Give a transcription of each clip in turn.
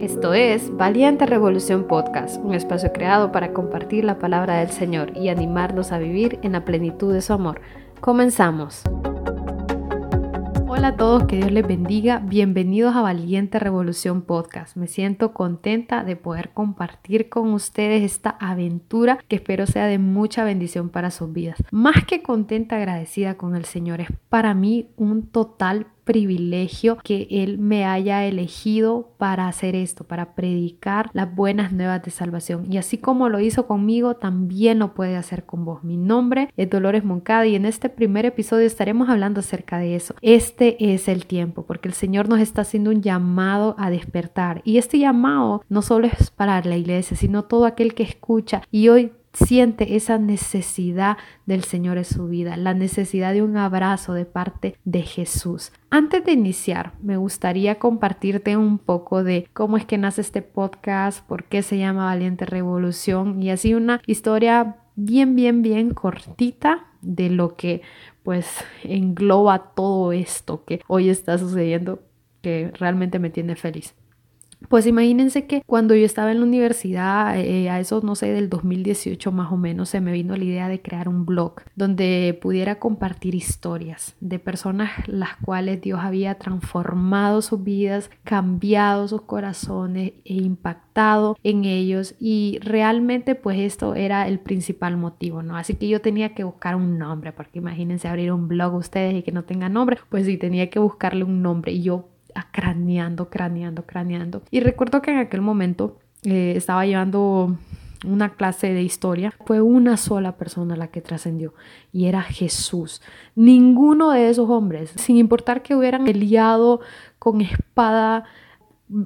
Esto es Valiente Revolución Podcast, un espacio creado para compartir la palabra del Señor y animarnos a vivir en la plenitud de su amor. Comenzamos. Hola a todos, que Dios les bendiga. Bienvenidos a Valiente Revolución Podcast. Me siento contenta de poder compartir con ustedes esta aventura que espero sea de mucha bendición para sus vidas. Más que contenta, agradecida con el Señor, es para mí un total privilegio que Él me haya elegido para hacer esto, para predicar las buenas nuevas de salvación. Y así como lo hizo conmigo, también lo puede hacer con vos. Mi nombre es Dolores Moncada y en este primer episodio estaremos hablando acerca de eso. Este es el tiempo, porque el Señor nos está haciendo un llamado a despertar. Y este llamado no solo es para la iglesia, sino todo aquel que escucha. Y hoy siente esa necesidad del Señor en su vida, la necesidad de un abrazo de parte de Jesús. Antes de iniciar, me gustaría compartirte un poco de cómo es que nace este podcast, por qué se llama Valiente Revolución y así una historia bien, bien, bien cortita de lo que pues engloba todo esto que hoy está sucediendo que realmente me tiene feliz. Pues imagínense que cuando yo estaba en la universidad, eh, a eso no sé, del 2018 más o menos, se me vino la idea de crear un blog donde pudiera compartir historias de personas las cuales Dios había transformado sus vidas, cambiado sus corazones e impactado en ellos y realmente pues esto era el principal motivo, ¿no? Así que yo tenía que buscar un nombre, porque imagínense abrir un blog ustedes y que no tenga nombre, pues sí, tenía que buscarle un nombre y yo craneando, craneando, craneando. Y recuerdo que en aquel momento eh, estaba llevando una clase de historia, fue una sola persona la que trascendió y era Jesús. Ninguno de esos hombres, sin importar que hubieran peleado con espada,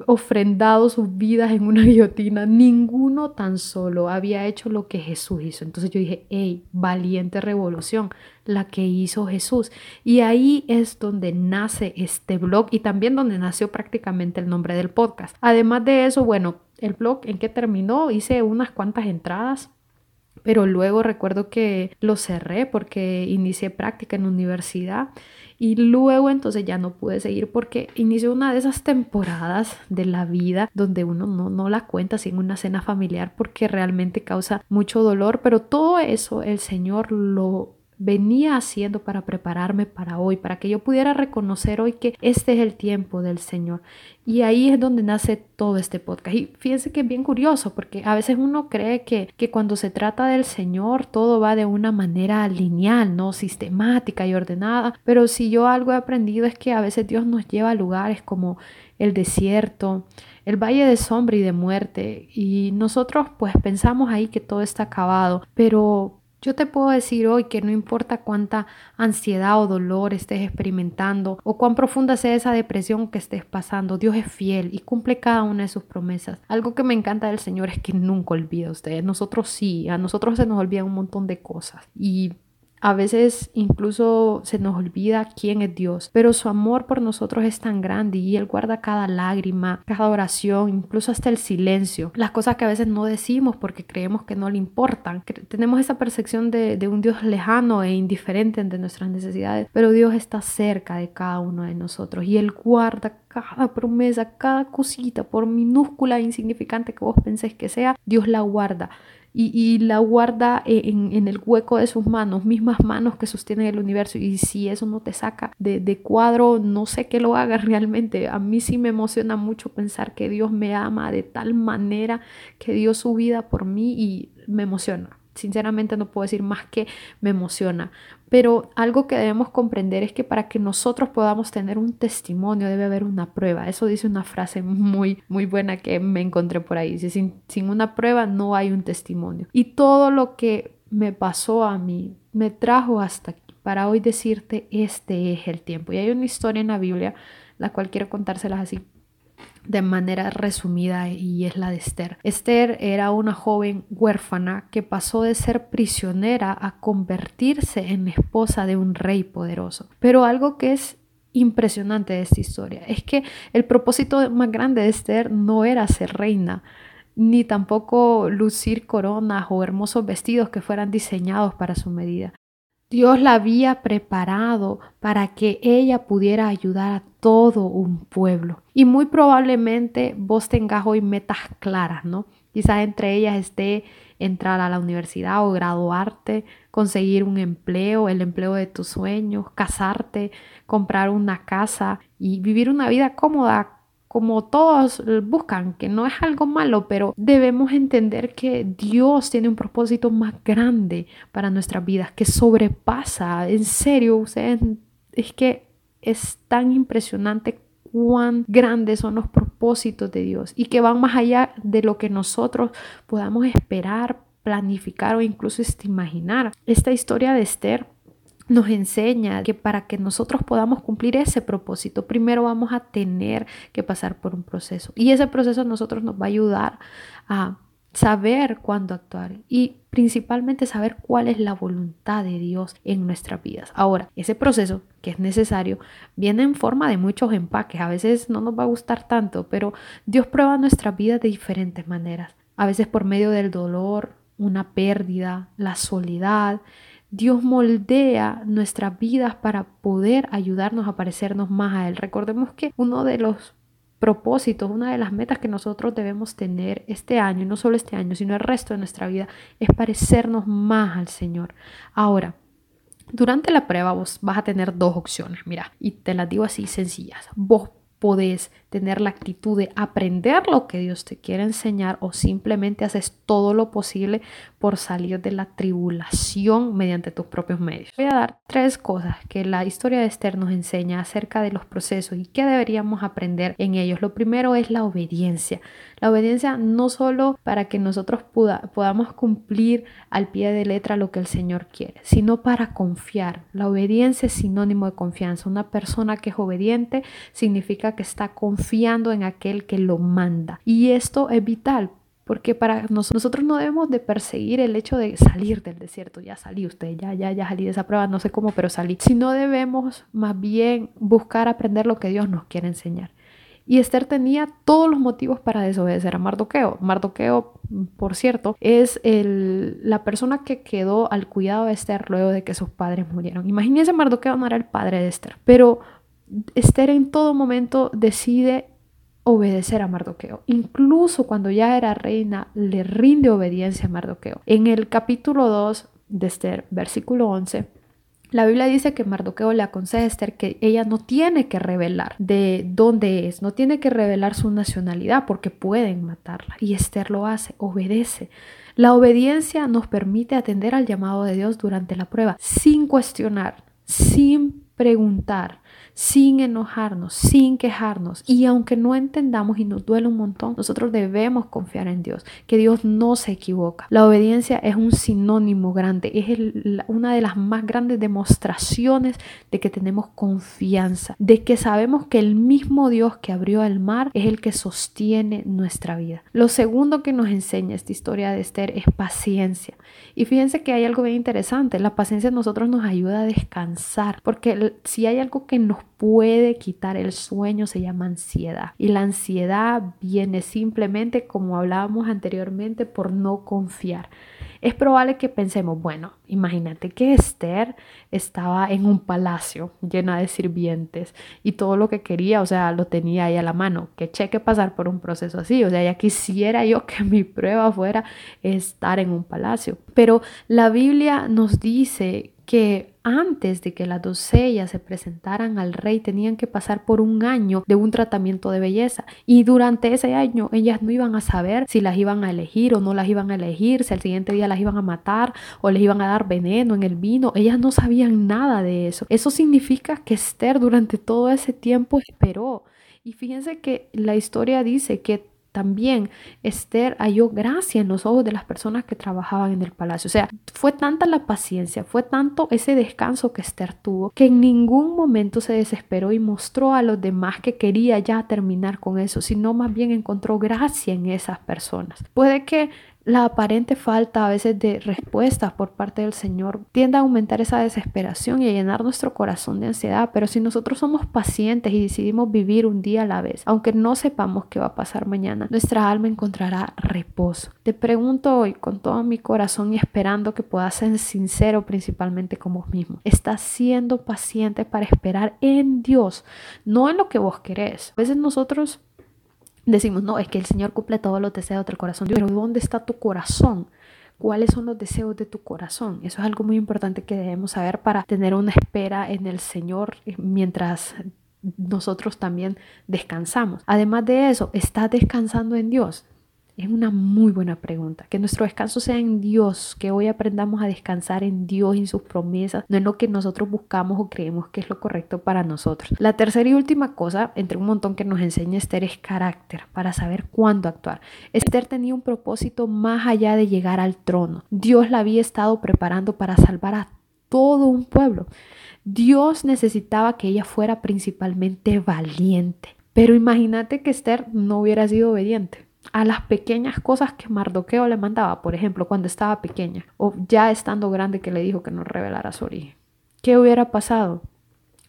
ofrendado sus vidas en una guillotina, ninguno tan solo había hecho lo que Jesús hizo. Entonces yo dije, hey, valiente revolución, la que hizo Jesús. Y ahí es donde nace este blog y también donde nació prácticamente el nombre del podcast. Además de eso, bueno, el blog en que terminó, hice unas cuantas entradas pero luego recuerdo que lo cerré porque inicié práctica en universidad y luego entonces ya no pude seguir porque inició una de esas temporadas de la vida donde uno no, no la cuenta sin una cena familiar porque realmente causa mucho dolor, pero todo eso el Señor lo venía haciendo para prepararme para hoy, para que yo pudiera reconocer hoy que este es el tiempo del Señor. Y ahí es donde nace todo este podcast. Y fíjense que es bien curioso, porque a veces uno cree que, que cuando se trata del Señor todo va de una manera lineal, no sistemática y ordenada. Pero si yo algo he aprendido es que a veces Dios nos lleva a lugares como el desierto, el valle de sombra y de muerte. Y nosotros pues pensamos ahí que todo está acabado, pero yo te puedo decir hoy que no importa cuánta ansiedad o dolor estés experimentando o cuán profunda sea esa depresión que estés pasando, Dios es fiel y cumple cada una de sus promesas. Algo que me encanta del Señor es que nunca olvida a ustedes. Nosotros sí, a nosotros se nos olvidan un montón de cosas y a veces incluso se nos olvida quién es Dios, pero su amor por nosotros es tan grande y Él guarda cada lágrima, cada oración, incluso hasta el silencio, las cosas que a veces no decimos porque creemos que no le importan. Tenemos esa percepción de, un Dios lejano e indiferente ante nuestras necesidades, pero Dios está cerca de cada uno de nosotros y Él guarda cada promesa, cada cosita, por minúscula e insignificante que vos penséis que sea, Dios la guarda y, la guarda en, el hueco de sus manos, mismas manos que sostienen el universo. Y si eso no te saca de, de cuadro, no sé qué lo haga realmente. A mí sí me emociona mucho pensar que Dios me ama de tal manera que dio su vida por mí y me emociona. Sinceramente no puedo decir más que me emociona. Pero algo que debemos comprender es que para que nosotros podamos tener un testimonio debe haber una prueba. Eso dice una frase muy, muy buena que me encontré por ahí. Dice, sin, sin una prueba no hay un testimonio. Y todo lo que me pasó a mí me trajo hasta aquí para hoy decirte este es el tiempo. Y hay una historia en la Biblia, la cual quiero contárselas así de manera resumida y es la de Esther. Esther era una joven huérfana que pasó de ser prisionera a convertirse en esposa de un rey poderoso. Pero algo que es impresionante de esta historia es que el propósito más grande de Esther no era ser reina, ni tampoco lucir coronas o hermosos vestidos que fueran diseñados para su medida. Dios la había preparado para que ella pudiera ayudar a todo un pueblo. Y muy probablemente vos tengas hoy metas claras, ¿no? Quizás entre ellas esté entrar a la universidad o graduarte, conseguir un empleo, el empleo de tus sueños, casarte, comprar una casa y vivir una vida cómoda como todos buscan, que no es algo malo, pero debemos entender que Dios tiene un propósito más grande para nuestras vidas, que sobrepasa, en serio, es que es tan impresionante cuán grandes son los propósitos de Dios y que van más allá de lo que nosotros podamos esperar, planificar o incluso imaginar. Esta historia de Esther nos enseña que para que nosotros podamos cumplir ese propósito, primero vamos a tener que pasar por un proceso. Y ese proceso a nosotros nos va a ayudar a saber cuándo actuar y principalmente saber cuál es la voluntad de Dios en nuestras vidas. Ahora, ese proceso que es necesario viene en forma de muchos empaques. A veces no nos va a gustar tanto, pero Dios prueba nuestras vidas de diferentes maneras. A veces por medio del dolor, una pérdida, la soledad. Dios moldea nuestras vidas para poder ayudarnos a parecernos más a Él. Recordemos que uno de los propósitos, una de las metas que nosotros debemos tener este año, y no solo este año, sino el resto de nuestra vida, es parecernos más al Señor. Ahora, durante la prueba vos vas a tener dos opciones, mira, y te las digo así sencillas. Vos podés tener la actitud de aprender lo que Dios te quiere enseñar o simplemente haces todo lo posible por salir de la tribulación mediante tus propios medios. Voy a dar tres cosas que la historia de Esther nos enseña acerca de los procesos y que deberíamos aprender en ellos. Lo primero es la obediencia. La obediencia no solo para que nosotros podamos cumplir al pie de letra lo que el Señor quiere, sino para confiar. La obediencia es sinónimo de confianza. Una persona que es obediente significa que está confiando en aquel que lo manda. Y esto es vital porque para nosotros no debemos de perseguir el hecho de salir del desierto, ya salí usted, ya, ya, ya salí de esa prueba, no sé cómo, pero salí. Sino debemos más bien buscar aprender lo que Dios nos quiere enseñar. Y Esther tenía todos los motivos para desobedecer a Mardoqueo. Mardoqueo, por cierto, es el, la persona que quedó al cuidado de Esther luego de que sus padres murieron. Imagínense, Mardoqueo no era el padre de Esther, pero Esther en todo momento decide obedecer a Mardoqueo. Incluso cuando ya era reina, le rinde obediencia a Mardoqueo. En el capítulo 2 de Esther, versículo 11, la Biblia dice que Mardoqueo le aconseja a Esther que ella no tiene que revelar de dónde es, no tiene que revelar su nacionalidad porque pueden matarla. Y Esther lo hace, obedece. La obediencia nos permite atender al llamado de Dios durante la prueba, sin cuestionar, sin preguntar, sin enojarnos, sin quejarnos. Y aunque no entendamos y nos duele un montón, nosotros debemos confiar en Dios, que Dios no se equivoca. La obediencia es un sinónimo grande, es una de las más grandes demostraciones de que tenemos confianza, de que sabemos que el mismo Dios que abrió el mar es el que sostiene nuestra vida. Lo segundo que nos enseña esta historia de Esther es paciencia. Y fíjense que hay algo bien interesante, la paciencia a nosotros nos ayuda a descansar, porque si hay algo que nos puede quitar el sueño se llama ansiedad. Y la ansiedad viene simplemente, como hablábamos anteriormente, por no confiar. Es probable que pensemos, bueno, imagínate que Esther estaba en un palacio llena de sirvientes y todo lo que quería, o sea, lo tenía ahí a la mano. Que cheque pasar por un proceso así, o sea, ya quisiera yo que mi prueba fuera estar en un palacio. Pero la Biblia nos dice que antes de que las doncellas se presentaran al rey tenían que pasar por un año de un tratamiento de belleza y durante ese año ellas no iban a saber si las iban a elegir o no las iban a elegir, si al siguiente día las iban a matar o les iban a dar veneno en el vino, ellas no sabían nada de eso. Eso significa que Esther durante todo ese tiempo esperó. Y fíjense que la historia dice que también Esther halló gracia en los ojos de las personas que trabajaban en el palacio. O sea, fue tanta la paciencia, fue tanto ese descanso que Esther tuvo, que en ningún momento se desesperó y mostró a los demás que quería ya terminar con eso, sino más bien encontró gracia en esas personas. Puede que la aparente falta a veces de respuestas por parte del Señor tiende a aumentar esa desesperación y a llenar nuestro corazón de ansiedad. Pero si nosotros somos pacientes y decidimos vivir un día a la vez, aunque no sepamos qué va a pasar mañana, nuestra alma encontrará reposo. Te pregunto hoy con todo mi corazón y esperando que puedas ser sincero principalmente con vos mismo. ¿Estás siendo paciente para esperar en Dios, no en lo que vos querés? A veces nosotros decimos, no, es que el Señor cumple todos los deseos del corazón. Pero ¿dónde está tu corazón? ¿Cuáles son los deseos de tu corazón? Eso es algo muy importante que debemos saber para tener una espera en el Señor eh, mientras nosotros también descansamos. Además de eso, ¿estás descansando en Dios? Es una muy buena pregunta. Que nuestro descanso sea en Dios, que hoy aprendamos a descansar en Dios y en sus promesas, no en lo que nosotros buscamos o creemos que es lo correcto para nosotros. La tercera y última cosa, entre un montón que nos enseña Esther, es carácter, para saber cuándo actuar. Esther tenía un propósito más allá de llegar al trono. Dios la había estado preparando para salvar a todo un pueblo. Dios necesitaba que ella fuera principalmente valiente. Pero imagínate que Esther no hubiera sido obediente a las pequeñas cosas que Mardoqueo le mandaba, por ejemplo, cuando estaba pequeña o ya estando grande que le dijo que no revelara su origen. ¿Qué hubiera pasado?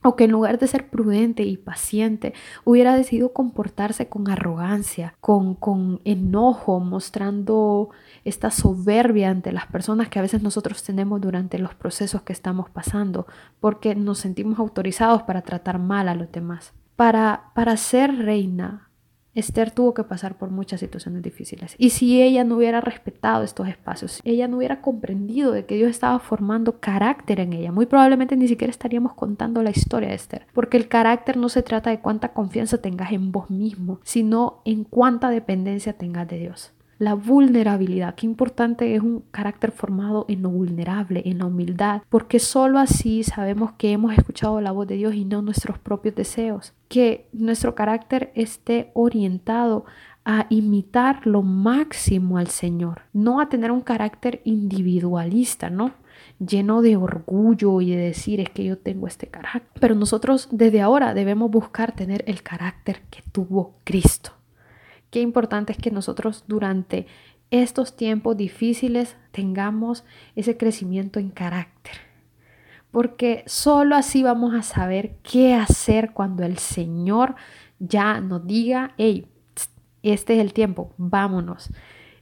O que en lugar de ser prudente y paciente, hubiera decidido comportarse con arrogancia, con, con enojo, mostrando esta soberbia ante las personas que a veces nosotros tenemos durante los procesos que estamos pasando, porque nos sentimos autorizados para tratar mal a los demás. Para, para ser reina, Esther tuvo que pasar por muchas situaciones difíciles. Y si ella no hubiera respetado estos espacios, ella no hubiera comprendido de que Dios estaba formando carácter en ella, muy probablemente ni siquiera estaríamos contando la historia de Esther. Porque el carácter no se trata de cuánta confianza tengas en vos mismo, sino en cuánta dependencia tengas de Dios. La vulnerabilidad, qué importante es un carácter formado en lo vulnerable, en la humildad, porque solo así sabemos que hemos escuchado la voz de Dios y no nuestros propios deseos. Que nuestro carácter esté orientado a imitar lo máximo al Señor, no a tener un carácter individualista, ¿no? lleno de orgullo y de decir es que yo tengo este carácter. Pero nosotros desde ahora debemos buscar tener el carácter que tuvo Cristo. Qué importante es que nosotros durante estos tiempos difíciles tengamos ese crecimiento en carácter. Porque solo así vamos a saber qué hacer cuando el Señor ya nos diga, hey, este es el tiempo, vámonos.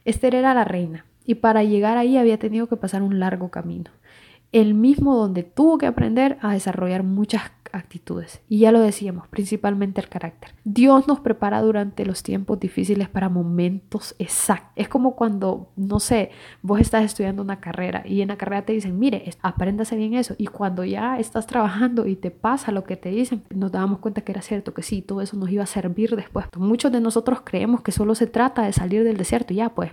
Esther era la reina y para llegar ahí había tenido que pasar un largo camino. El mismo donde tuvo que aprender a desarrollar muchas actitudes. Y ya lo decíamos, principalmente el carácter. Dios nos prepara durante los tiempos difíciles para momentos exactos. Es como cuando, no sé, vos estás estudiando una carrera y en la carrera te dicen, mire, apréndase bien eso. Y cuando ya estás trabajando y te pasa lo que te dicen, nos damos cuenta que era cierto, que sí, todo eso nos iba a servir después. Muchos de nosotros creemos que solo se trata de salir del desierto y ya, pues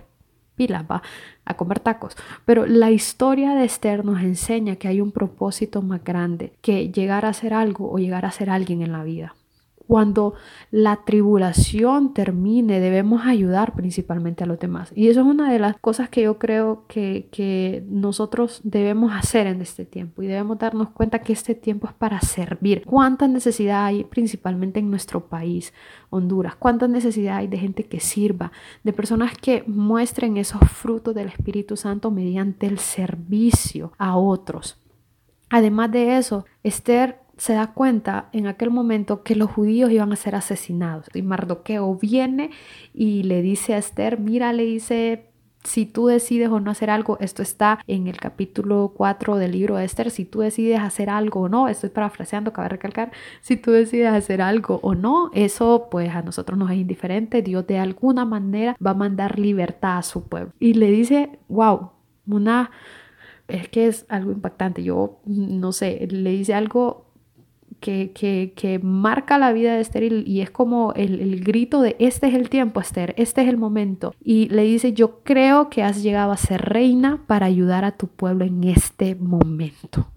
va a comer tacos. Pero la historia de Esther nos enseña que hay un propósito más grande que llegar a ser algo o llegar a ser alguien en la vida. Cuando la tribulación termine, debemos ayudar principalmente a los demás. Y eso es una de las cosas que yo creo que, que nosotros debemos hacer en este tiempo. Y debemos darnos cuenta que este tiempo es para servir. ¿Cuánta necesidad hay principalmente en nuestro país, Honduras? ¿Cuánta necesidad hay de gente que sirva? De personas que muestren esos frutos del Espíritu Santo mediante el servicio a otros. Además de eso, Esther se da cuenta en aquel momento que los judíos iban a ser asesinados. Y Mardoqueo viene y le dice a Esther, mira, le dice, si tú decides o no hacer algo, esto está en el capítulo 4 del libro de Esther, si tú decides hacer algo o no, estoy parafraseando, cabe recalcar, si tú decides hacer algo o no, eso pues a nosotros nos es indiferente, Dios de alguna manera va a mandar libertad a su pueblo. Y le dice, wow, una... Es que es algo impactante. Yo no sé, le dice algo que, marca la vida de Esther y, es como el, grito de este es el tiempo, Esther, este es el momento. Y le dice, yo creo que has llegado a ser reina para ayudar a tu pueblo en este momento.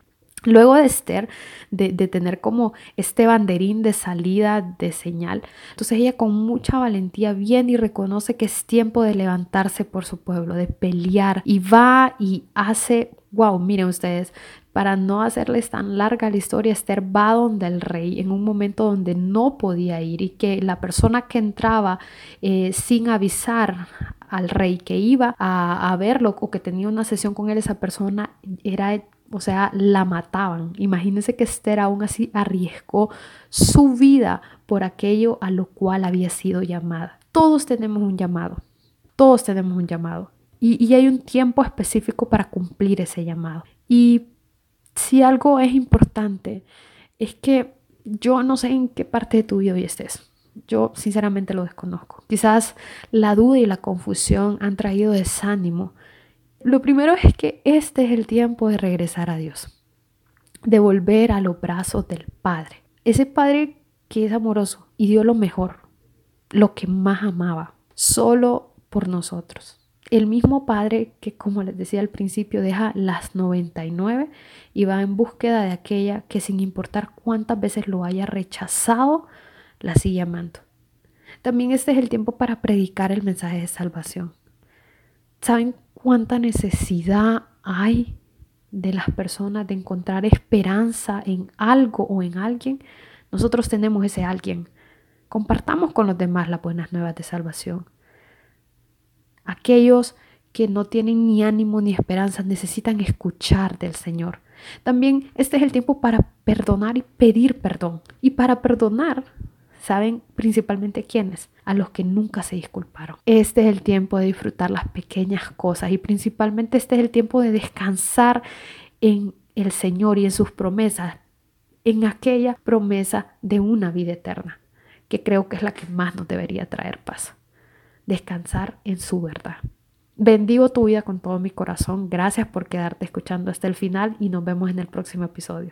Luego de Esther, de, de, tener como este banderín de salida, de señal, entonces ella con mucha valentía viene y reconoce que es tiempo de levantarse por su pueblo, de pelear y va y hace, wow, miren ustedes, para no hacerles tan larga la historia, Esther va donde el rey en un momento donde no podía ir y que la persona que entraba eh, sin avisar al rey, que iba a, verlo o que tenía una sesión con él, esa persona era o sea, la mataban. Imagínense que Esther aún así arriesgó su vida por aquello a lo cual había sido llamada. Todos tenemos un llamado, todos tenemos un llamado. Y, y hay un tiempo específico para cumplir ese llamado. Y si algo es importante, es que yo no sé en qué parte de tu vida hoy estés. Yo sinceramente lo desconozco. Quizás la duda y la confusión han traído desánimo lo primero es que este es el tiempo de regresar a Dios, de volver a los brazos del Padre. Ese Padre que es amoroso y dio lo mejor, lo que más amaba, solo por nosotros. El mismo Padre que, como les decía al principio, deja las 99 y va en búsqueda de aquella que sin importar cuántas veces lo haya rechazado, la sigue amando. También este es el tiempo para predicar el mensaje de salvación. ¿Saben cuánta necesidad hay de las personas de encontrar esperanza en algo o en alguien, nosotros tenemos ese alguien. Compartamos con los demás las buenas nuevas de salvación. Aquellos que no tienen ni ánimo ni esperanza necesitan escuchar del Señor. También este es el tiempo para perdonar y pedir perdón. Y para perdonar ¿Saben principalmente quiénes? A los que nunca se disculparon. Este es el tiempo de disfrutar las pequeñas cosas y principalmente este es el tiempo de descansar en el Señor y en sus promesas, en aquella promesa de una vida eterna, que creo que es la que más nos debería traer paz. Descansar en su verdad. Bendigo tu vida con todo mi corazón. Gracias por quedarte escuchando hasta el final y nos vemos en el próximo episodio.